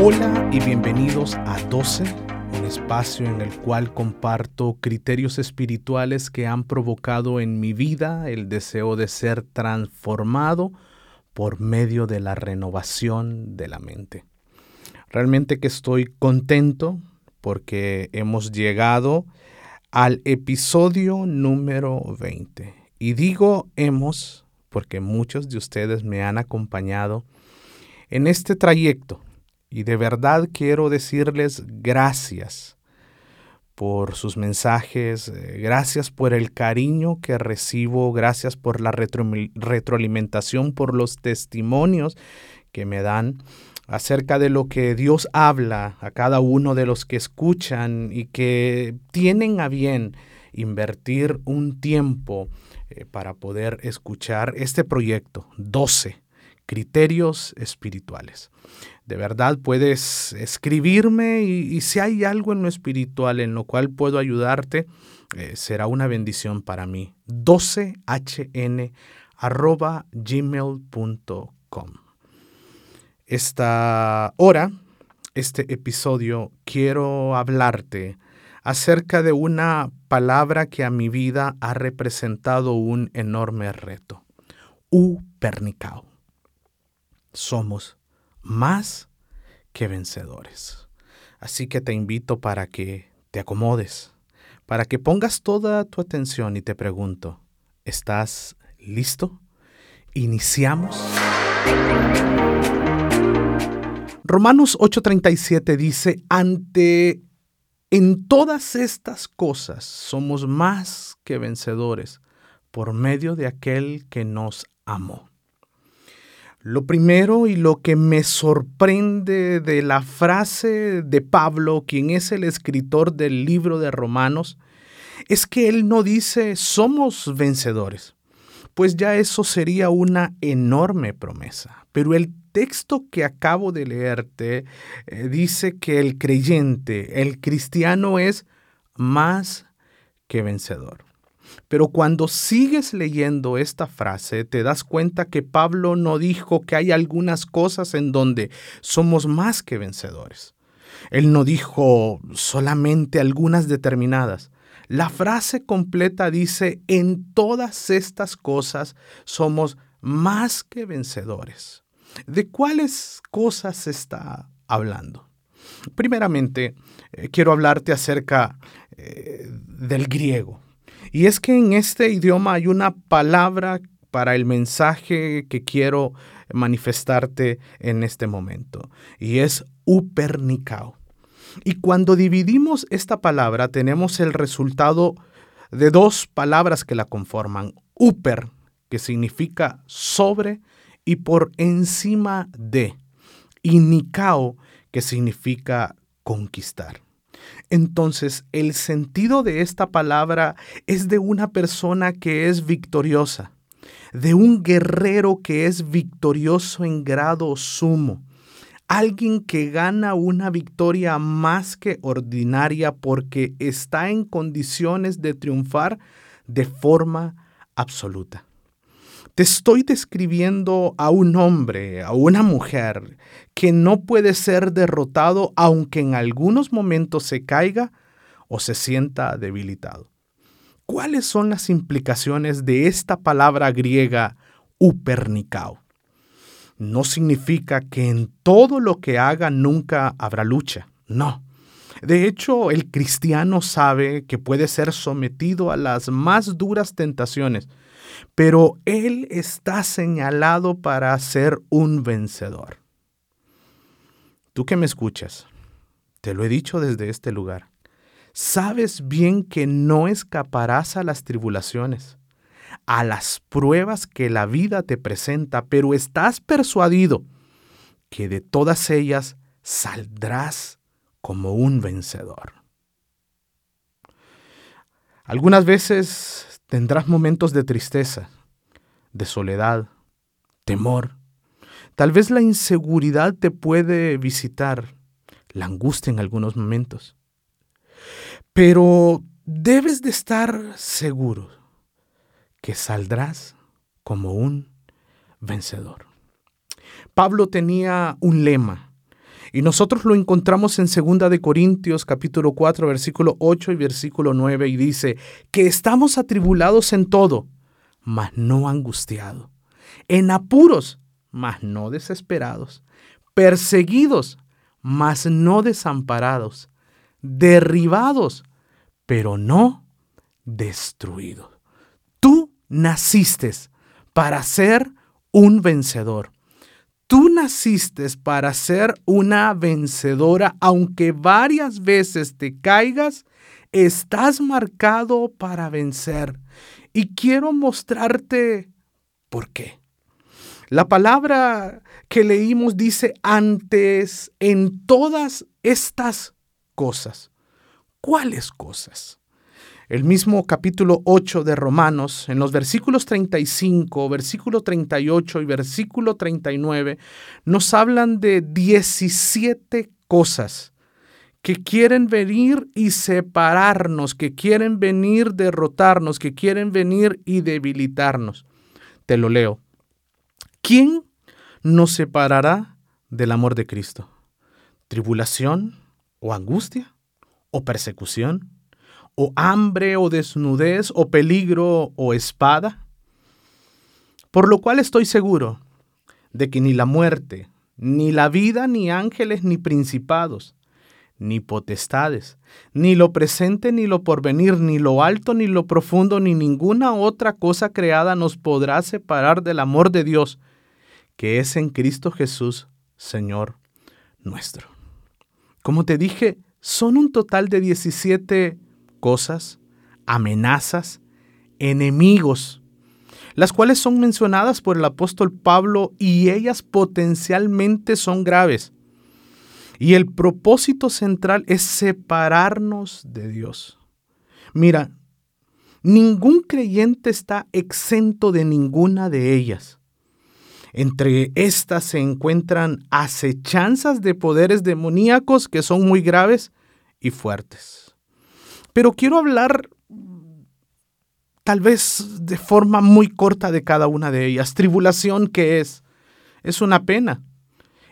Hola y bienvenidos a 12, un espacio en el cual comparto criterios espirituales que han provocado en mi vida el deseo de ser transformado por medio de la renovación de la mente. Realmente que estoy contento porque hemos llegado al episodio número 20. Y digo hemos porque muchos de ustedes me han acompañado en este trayecto y de verdad quiero decirles gracias por sus mensajes, eh, gracias por el cariño que recibo, gracias por la retroalimentación, por los testimonios que me dan acerca de lo que Dios habla a cada uno de los que escuchan y que tienen a bien invertir un tiempo eh, para poder escuchar este proyecto 12 criterios espirituales. De verdad puedes escribirme y, si hay algo en lo espiritual en lo cual puedo ayudarte, eh, será una bendición para mí. 12hn arroba gmail.com. Esta hora, este episodio, quiero hablarte acerca de una palabra que a mi vida ha representado un enorme reto. Upernicao somos más que vencedores. Así que te invito para que te acomodes, para que pongas toda tu atención y te pregunto, ¿estás listo? ¿Iniciamos? Romanos 8:37 dice, ante en todas estas cosas somos más que vencedores por medio de aquel que nos amó. Lo primero y lo que me sorprende de la frase de Pablo, quien es el escritor del libro de Romanos, es que él no dice somos vencedores, pues ya eso sería una enorme promesa. Pero el texto que acabo de leerte eh, dice que el creyente, el cristiano es más que vencedor. Pero cuando sigues leyendo esta frase, te das cuenta que Pablo no dijo que hay algunas cosas en donde somos más que vencedores. Él no dijo solamente algunas determinadas. La frase completa dice, en todas estas cosas somos más que vencedores. ¿De cuáles cosas está hablando? Primeramente, eh, quiero hablarte acerca eh, del griego. Y es que en este idioma hay una palabra para el mensaje que quiero manifestarte en este momento, y es upernicao. Y cuando dividimos esta palabra tenemos el resultado de dos palabras que la conforman. Uper, que significa sobre y por encima de, y nicao, que significa conquistar. Entonces, el sentido de esta palabra es de una persona que es victoriosa, de un guerrero que es victorioso en grado sumo, alguien que gana una victoria más que ordinaria porque está en condiciones de triunfar de forma absoluta. Te estoy describiendo a un hombre, a una mujer, que no puede ser derrotado aunque en algunos momentos se caiga o se sienta debilitado. ¿Cuáles son las implicaciones de esta palabra griega upernicao? No significa que en todo lo que haga nunca habrá lucha, no. De hecho, el cristiano sabe que puede ser sometido a las más duras tentaciones, pero Él está señalado para ser un vencedor. Tú que me escuchas, te lo he dicho desde este lugar, sabes bien que no escaparás a las tribulaciones, a las pruebas que la vida te presenta, pero estás persuadido que de todas ellas saldrás como un vencedor. Algunas veces tendrás momentos de tristeza, de soledad, temor. Tal vez la inseguridad te puede visitar, la angustia en algunos momentos. Pero debes de estar seguro que saldrás como un vencedor. Pablo tenía un lema y nosotros lo encontramos en 2 de Corintios capítulo 4 versículo 8 y versículo 9 y dice que estamos atribulados en todo, mas no angustiados, en apuros, mas no desesperados, perseguidos, mas no desamparados, derribados, pero no destruidos. Tú naciste para ser un vencedor. Tú naciste para ser una vencedora, aunque varias veces te caigas, estás marcado para vencer. Y quiero mostrarte por qué. La palabra que leímos dice antes en todas estas cosas. ¿Cuáles cosas? El mismo capítulo 8 de Romanos, en los versículos 35, versículo 38 y versículo 39, nos hablan de 17 cosas que quieren venir y separarnos, que quieren venir derrotarnos, que quieren venir y debilitarnos. Te lo leo. ¿Quién nos separará del amor de Cristo? ¿Tribulación o angustia o persecución? O hambre o desnudez o peligro o espada? Por lo cual estoy seguro de que ni la muerte, ni la vida, ni ángeles, ni principados, ni potestades, ni lo presente, ni lo porvenir, ni lo alto, ni lo profundo, ni ninguna otra cosa creada nos podrá separar del amor de Dios, que es en Cristo Jesús, Señor nuestro. Como te dije, son un total de 17 cosas, amenazas, enemigos, las cuales son mencionadas por el apóstol Pablo y ellas potencialmente son graves. Y el propósito central es separarnos de Dios. Mira, ningún creyente está exento de ninguna de ellas. Entre estas se encuentran acechanzas de poderes demoníacos que son muy graves y fuertes. Pero quiero hablar tal vez de forma muy corta de cada una de ellas. Tribulación, ¿qué es? Es una pena,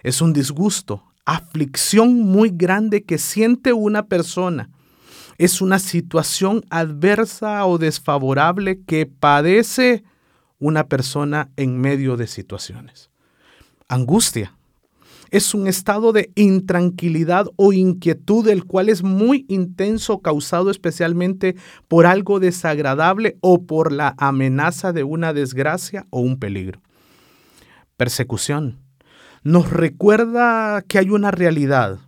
es un disgusto, aflicción muy grande que siente una persona. Es una situación adversa o desfavorable que padece una persona en medio de situaciones. Angustia es un estado de intranquilidad o inquietud, el cual es muy intenso, causado especialmente por algo desagradable o por la amenaza de una desgracia o un peligro. Persecución. Nos recuerda que hay una realidad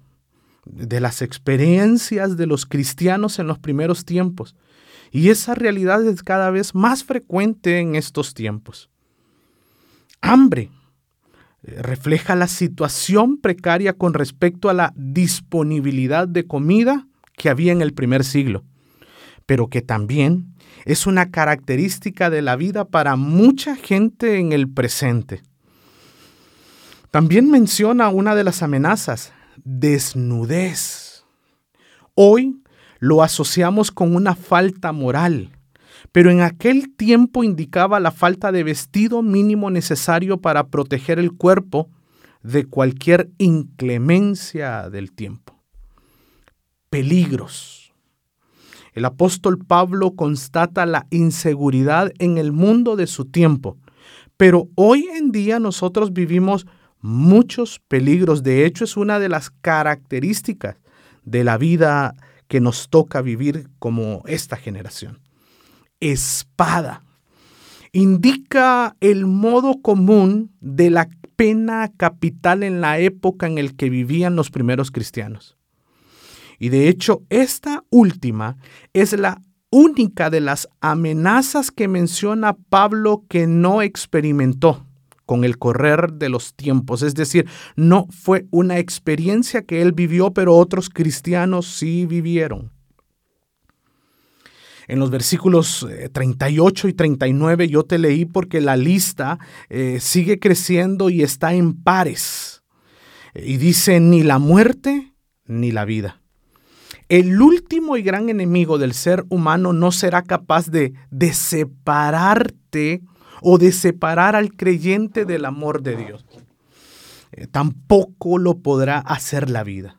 de las experiencias de los cristianos en los primeros tiempos. Y esa realidad es cada vez más frecuente en estos tiempos. Hambre refleja la situación precaria con respecto a la disponibilidad de comida que había en el primer siglo, pero que también es una característica de la vida para mucha gente en el presente. También menciona una de las amenazas, desnudez. Hoy lo asociamos con una falta moral pero en aquel tiempo indicaba la falta de vestido mínimo necesario para proteger el cuerpo de cualquier inclemencia del tiempo. Peligros. El apóstol Pablo constata la inseguridad en el mundo de su tiempo, pero hoy en día nosotros vivimos muchos peligros. De hecho, es una de las características de la vida que nos toca vivir como esta generación espada. Indica el modo común de la pena capital en la época en el que vivían los primeros cristianos. Y de hecho, esta última es la única de las amenazas que menciona Pablo que no experimentó con el correr de los tiempos. Es decir, no fue una experiencia que él vivió, pero otros cristianos sí vivieron. En los versículos 38 eh, y 39 yo te leí porque la lista eh, sigue creciendo y está en pares. Y dice, ni la muerte ni la vida. El último y gran enemigo del ser humano no será capaz de, de separarte o de separar al creyente del amor de Dios. Eh, tampoco lo podrá hacer la vida.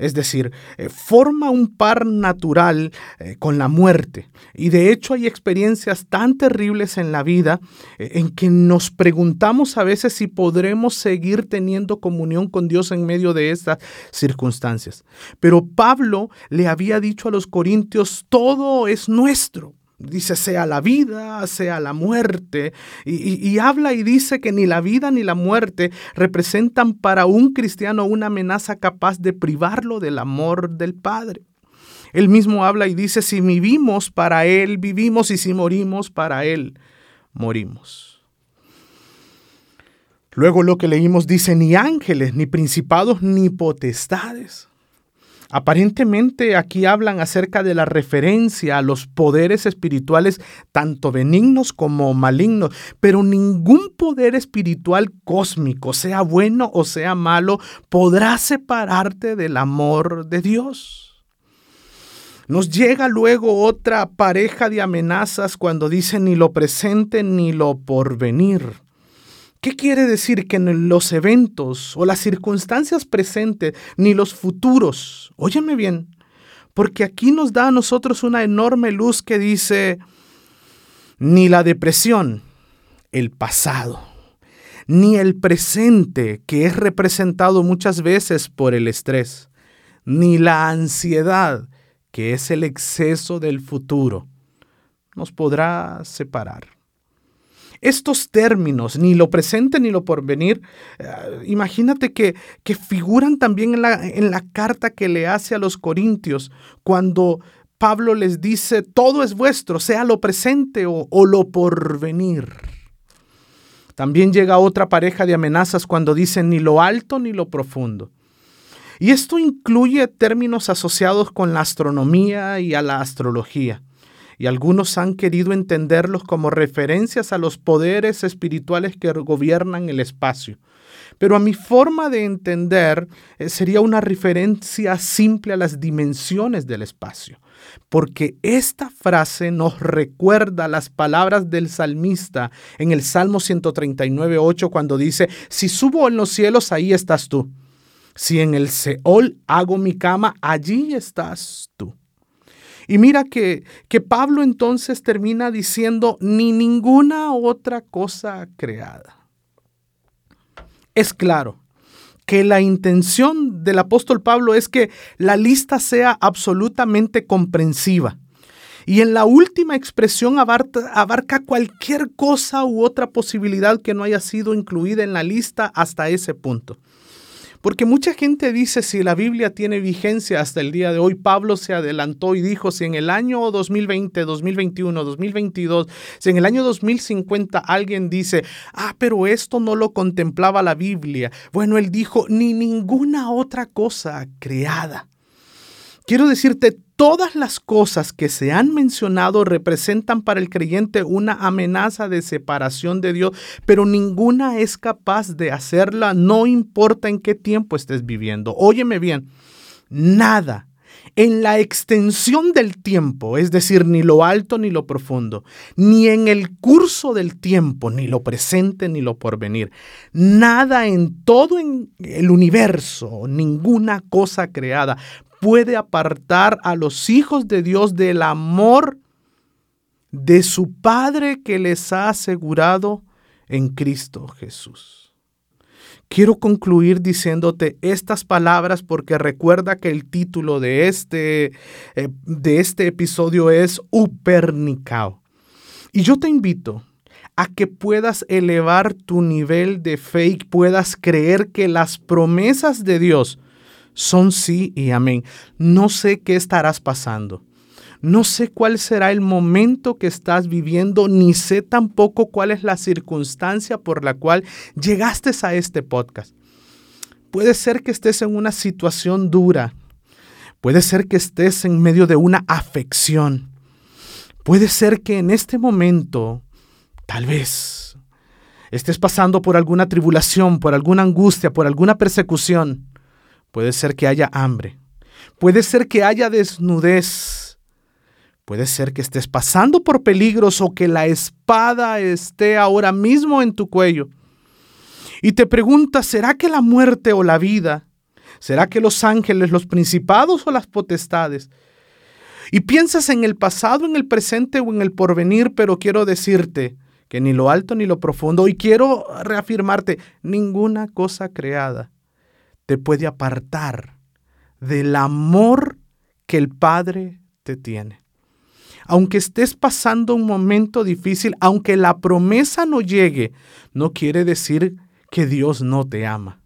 Es decir, eh, forma un par natural eh, con la muerte. Y de hecho hay experiencias tan terribles en la vida en que nos preguntamos a veces si podremos seguir teniendo comunión con Dios en medio de estas circunstancias. Pero Pablo le había dicho a los corintios, todo es nuestro. Dice, sea la vida, sea la muerte. Y, habla y dice que ni la vida ni la muerte representan para un cristiano una amenaza capaz de privarlo del amor del Padre. Él mismo habla y dice, si vivimos para Él, vivimos y si morimos para Él, morimos. Luego lo que leímos dice, ni ángeles, ni principados, ni potestades Aparentemente aquí hablan acerca de la referencia a los poderes espirituales tanto benignos como malignos, pero ningún poder espiritual cósmico, sea bueno o sea malo, podrá separarte del amor de Dios. Nos llega luego otra pareja de amenazas cuando dice ni lo presente ni lo porvenir. ¿Qué quiere decir? Que en los eventos o las circunstancias presentes ni los futuros, óyeme bien, porque aquí nos da a nosotros una enorme luz que dice, ni la depresión, el pasado, ni el presente, que es representado muchas veces por el estrés, ni la ansiedad, que es el exceso del futuro, nos podrá separar. Estos términos, ni lo presente ni lo porvenir, eh, imagínate que, que figuran también en la, en la carta que le hace a los corintios cuando Pablo les dice, todo es vuestro, sea lo presente o, o lo porvenir. También llega otra pareja de amenazas cuando dicen ni lo alto ni lo profundo. Y esto incluye términos asociados con la astronomía y a la astrología y algunos han querido entenderlos como referencias a los poderes espirituales que gobiernan el espacio. Pero a mi forma de entender eh, sería una referencia simple a las dimensiones del espacio, porque esta frase nos recuerda las palabras del salmista en el Salmo 139.8 cuando dice, si subo en los cielos, ahí estás tú. Si en el Seol hago mi cama, allí estás tú. Y mira que, que Pablo entonces termina diciendo, ni ninguna otra cosa creada. Es claro que la intención del apóstol Pablo es que la lista sea absolutamente comprensiva. Y en la última expresión abarca, abarca, cualquier cosa u otra posibilidad que no haya sido incluida en la lista hasta ese punto. Porque mucha gente dice si la Biblia tiene vigencia hasta el día de hoy, Pablo se adelantó y dijo si en el año 2020, 2021, 2022, si en el año 2050 alguien dice, ah, pero esto no lo contemplaba la Biblia. Bueno, él dijo, ni ninguna otra cosa creada. Quiero decirte, todas las cosas que se han mencionado representan para el creyente una amenaza de separación de Dios, pero ninguna es capaz de hacerla, no importa en qué tiempo estés viviendo. Óyeme bien, nada en la extensión del tiempo, es decir, ni lo alto ni lo profundo, ni en el curso del tiempo, ni lo presente ni lo porvenir. Nada en todo en el universo, ninguna cosa creada puede apartar a los hijos de Dios del amor de su Padre que les ha asegurado en Cristo Jesús. Quiero concluir diciéndote estas palabras porque recuerda que el título de este, eh, de este episodio es Upernicao. Y yo te invito a que puedas elevar tu nivel de fe y puedas creer que las promesas de Dios son sí y amén. No sé qué estarás pasando. No sé cuál será el momento que estás viviendo, ni sé tampoco cuál es la circunstancia por la cual llegaste a este podcast. Puede ser que estés en una situación dura. Puede ser que estés en medio de una afección. Puede ser que en este momento, tal vez, estés pasando por alguna tribulación, por alguna angustia, por alguna persecución. Puede ser que haya hambre. Puede ser que haya desnudez. Puede ser que estés pasando por peligros o que la espada esté ahora mismo en tu cuello. Y te preguntas, ¿será que la muerte o la vida? ¿Será que los ángeles, los principados o las potestades? Y piensas en el pasado, en el presente o en el porvenir, pero quiero decirte que ni lo alto ni lo profundo, y quiero reafirmarte, ninguna cosa creada te puede apartar del amor que el Padre te tiene. Aunque estés pasando un momento difícil, aunque la promesa no llegue, no quiere decir que Dios no te ama.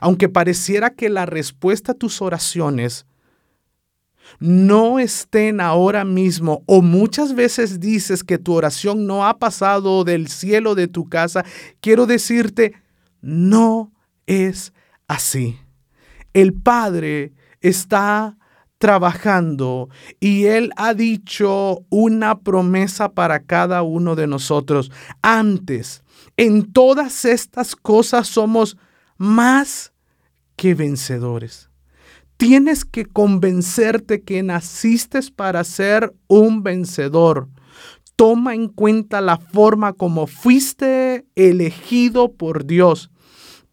Aunque pareciera que la respuesta a tus oraciones no estén ahora mismo o muchas veces dices que tu oración no ha pasado del cielo de tu casa, quiero decirte, no es así. El Padre está trabajando y Él ha dicho una promesa para cada uno de nosotros. Antes, en todas estas cosas somos más que vencedores. Tienes que convencerte que naciste para ser un vencedor. Toma en cuenta la forma como fuiste elegido por Dios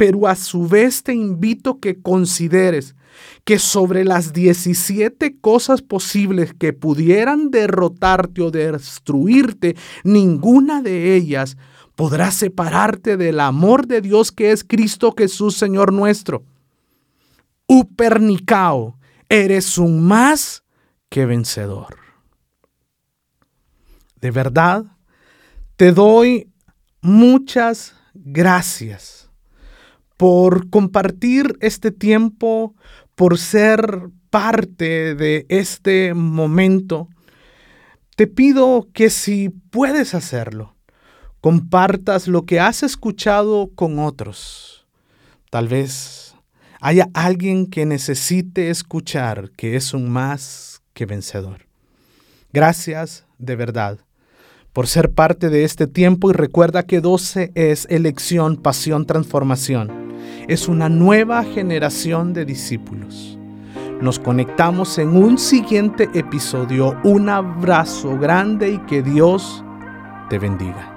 pero a su vez te invito que consideres que sobre las 17 cosas posibles que pudieran derrotarte o destruirte, ninguna de ellas podrá separarte del amor de Dios que es Cristo Jesús, Señor nuestro. Upernicao, eres un más que vencedor. De verdad, te doy muchas gracias por compartir este tiempo, por ser parte de este momento. Te pido que si puedes hacerlo, compartas lo que has escuchado con otros. Tal vez haya alguien que necesite escuchar que es un más que vencedor. Gracias de verdad por ser parte de este tiempo y recuerda que 12 es elección, pasión, transformación es una nueva generación de discípulos. Nos conectamos en un siguiente episodio. Un abrazo grande y que Dios te bendiga.